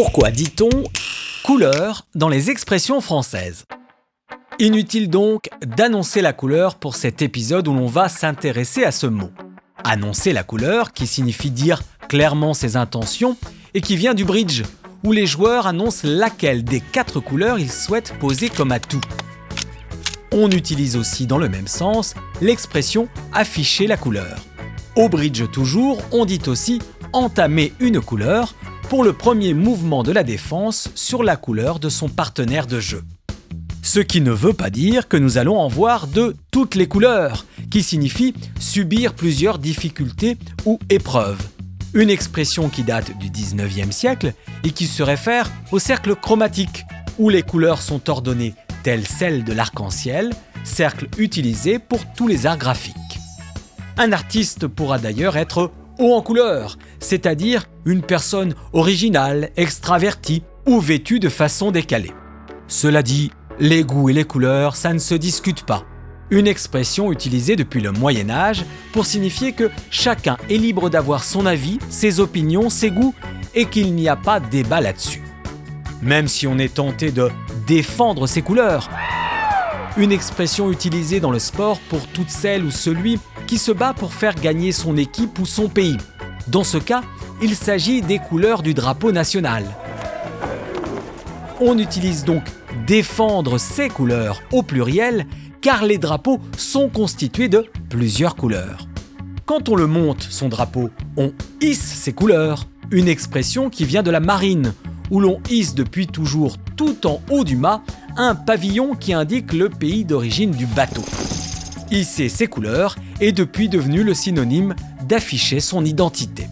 Pourquoi dit-on couleur dans les expressions françaises? Inutile donc d'annoncer la couleur pour cet épisode où l'on va s'intéresser à ce mot. Annoncer la couleur qui signifie dire clairement ses intentions et qui vient du bridge où les joueurs annoncent laquelle des quatre couleurs ils souhaitent poser comme atout. On utilise aussi dans le même sens l'expression afficher la couleur. Au bridge toujours, on dit aussi entamer une couleur pour le premier mouvement de la défense sur la couleur de son partenaire de jeu. Ce qui ne veut pas dire que nous allons en voir de toutes les couleurs, qui signifie subir plusieurs difficultés ou épreuves. Une expression qui date du 19e siècle et qui se réfère au cercle chromatique, où les couleurs sont ordonnées telles celles de l'arc-en-ciel, cercle utilisé pour tous les arts graphiques. Un artiste pourra d'ailleurs être haut en couleur, c'est-à-dire une personne originale, extravertie ou vêtue de façon décalée. Cela dit, les goûts et les couleurs, ça ne se discute pas. Une expression utilisée depuis le Moyen Âge pour signifier que chacun est libre d'avoir son avis, ses opinions, ses goûts et qu'il n'y a pas débat là-dessus. Même si on est tenté de défendre ses couleurs. Une expression utilisée dans le sport pour toute celle ou celui qui se bat pour faire gagner son équipe ou son pays. Dans ce cas, il s'agit des couleurs du drapeau national. On utilise donc défendre ces couleurs au pluriel car les drapeaux sont constitués de plusieurs couleurs. Quand on le monte, son drapeau, on hisse ses couleurs, une expression qui vient de la marine, où l'on hisse depuis toujours tout en haut du mât un pavillon qui indique le pays d'origine du bateau. Hisser ses couleurs est depuis devenu le synonyme d'afficher son identité.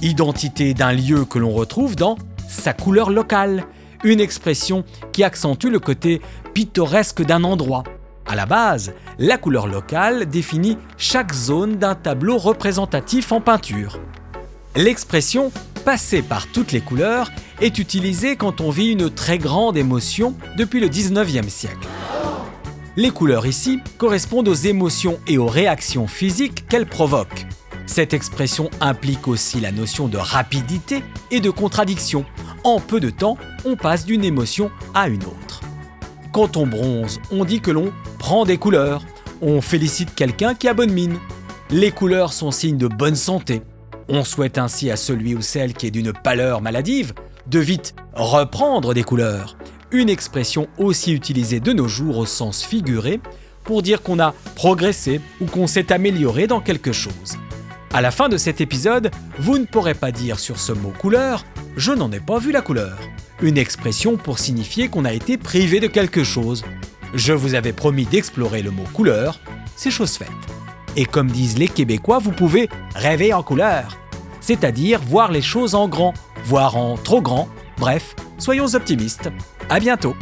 Identité d'un lieu que l'on retrouve dans sa couleur locale, une expression qui accentue le côté pittoresque d'un endroit. À la base, la couleur locale définit chaque zone d'un tableau représentatif en peinture. L'expression passer par toutes les couleurs est utilisée quand on vit une très grande émotion depuis le 19e siècle. Les couleurs ici correspondent aux émotions et aux réactions physiques qu'elles provoquent. Cette expression implique aussi la notion de rapidité et de contradiction. En peu de temps, on passe d'une émotion à une autre. Quand on bronze, on dit que l'on prend des couleurs. On félicite quelqu'un qui a bonne mine. Les couleurs sont signes de bonne santé. On souhaite ainsi à celui ou celle qui est d'une pâleur maladive de vite reprendre des couleurs. Une expression aussi utilisée de nos jours au sens figuré pour dire qu'on a progressé ou qu'on s'est amélioré dans quelque chose. À la fin de cet épisode, vous ne pourrez pas dire sur ce mot couleur je n'en ai pas vu la couleur. Une expression pour signifier qu'on a été privé de quelque chose. Je vous avais promis d'explorer le mot couleur, c'est chose faite. Et comme disent les Québécois, vous pouvez rêver en couleur, c'est-à-dire voir les choses en grand, voir en trop grand, bref, soyons optimistes. À bientôt!